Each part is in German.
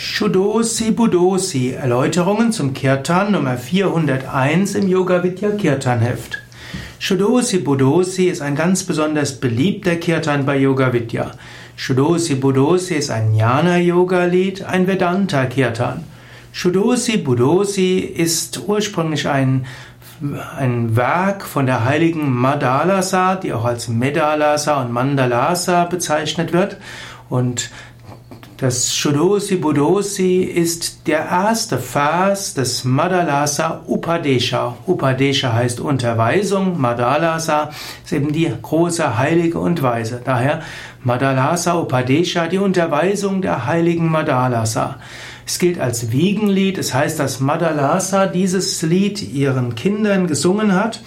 Shudosi Budosi Erläuterungen zum Kirtan Nummer 401 im Yoga Vidya Kirtan Heft. Shudosi Budosi ist ein ganz besonders beliebter Kirtan bei Yoga Vidya. Shudosi Budosi ist ein Jnana Yoga Lied, ein Vedanta Kirtan. Shudosi Budosi ist ursprünglich ein ein Werk von der heiligen Madalasa, die auch als Medalasa und Mandalasa bezeichnet wird. Und das Shudosi Budosi ist der erste Vers des Madalasa Upadesha. Upadesha heißt Unterweisung, Madalasa ist eben die große Heilige und Weise. Daher Madalasa Upadesha, die Unterweisung der heiligen Madalasa. Es gilt als Wiegenlied, es das heißt, dass Madalasa dieses Lied ihren Kindern gesungen hat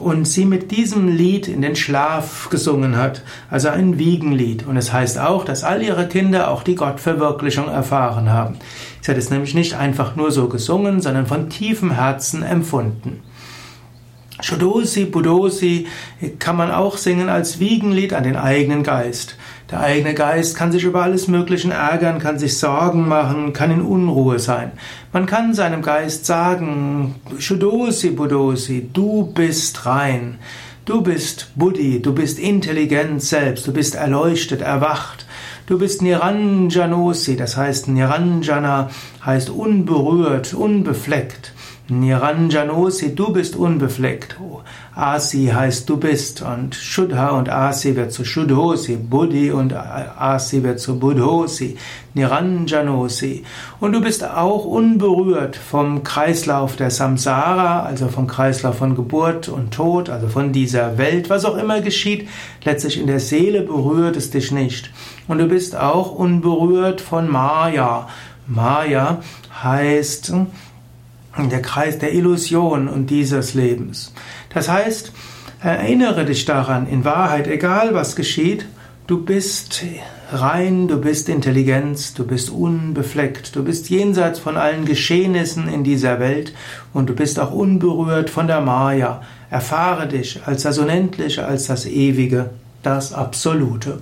und sie mit diesem Lied in den Schlaf gesungen hat, also ein Wiegenlied. Und es heißt auch, dass all ihre Kinder auch die Gottverwirklichung erfahren haben. Sie hat es nämlich nicht einfach nur so gesungen, sondern von tiefem Herzen empfunden. Shodosi, Budosi kann man auch singen als Wiegenlied an den eigenen Geist. Der eigene Geist kann sich über alles Mögliche ärgern, kann sich Sorgen machen, kann in Unruhe sein. Man kann seinem Geist sagen, Shudosi Budosi, du bist rein. Du bist Buddhi, du bist intelligent selbst, du bist erleuchtet, erwacht. Du bist Niranjanosi, das heißt Niranjana heißt unberührt, unbefleckt. Niranjanosi, du bist unbefleckt. Asi heißt du bist und Shuddha und Asi wird zu Shuddhosi, Buddhi und Asi wird zu Buddhosi, Niranjanosi. Und du bist auch unberührt vom Kreislauf der Samsara, also vom Kreislauf von Geburt und Tod, also von dieser Welt, was auch immer geschieht. Letztlich in der Seele berührt es dich nicht. Und du bist auch unberührt von Maya. Maya heißt der Kreis der Illusion und dieses Lebens. Das heißt, erinnere dich daran, in Wahrheit, egal was geschieht, du bist rein, du bist Intelligenz, du bist unbefleckt, du bist jenseits von allen Geschehnissen in dieser Welt und du bist auch unberührt von der Maya. Erfahre dich als das Unendliche, als das Ewige, das Absolute.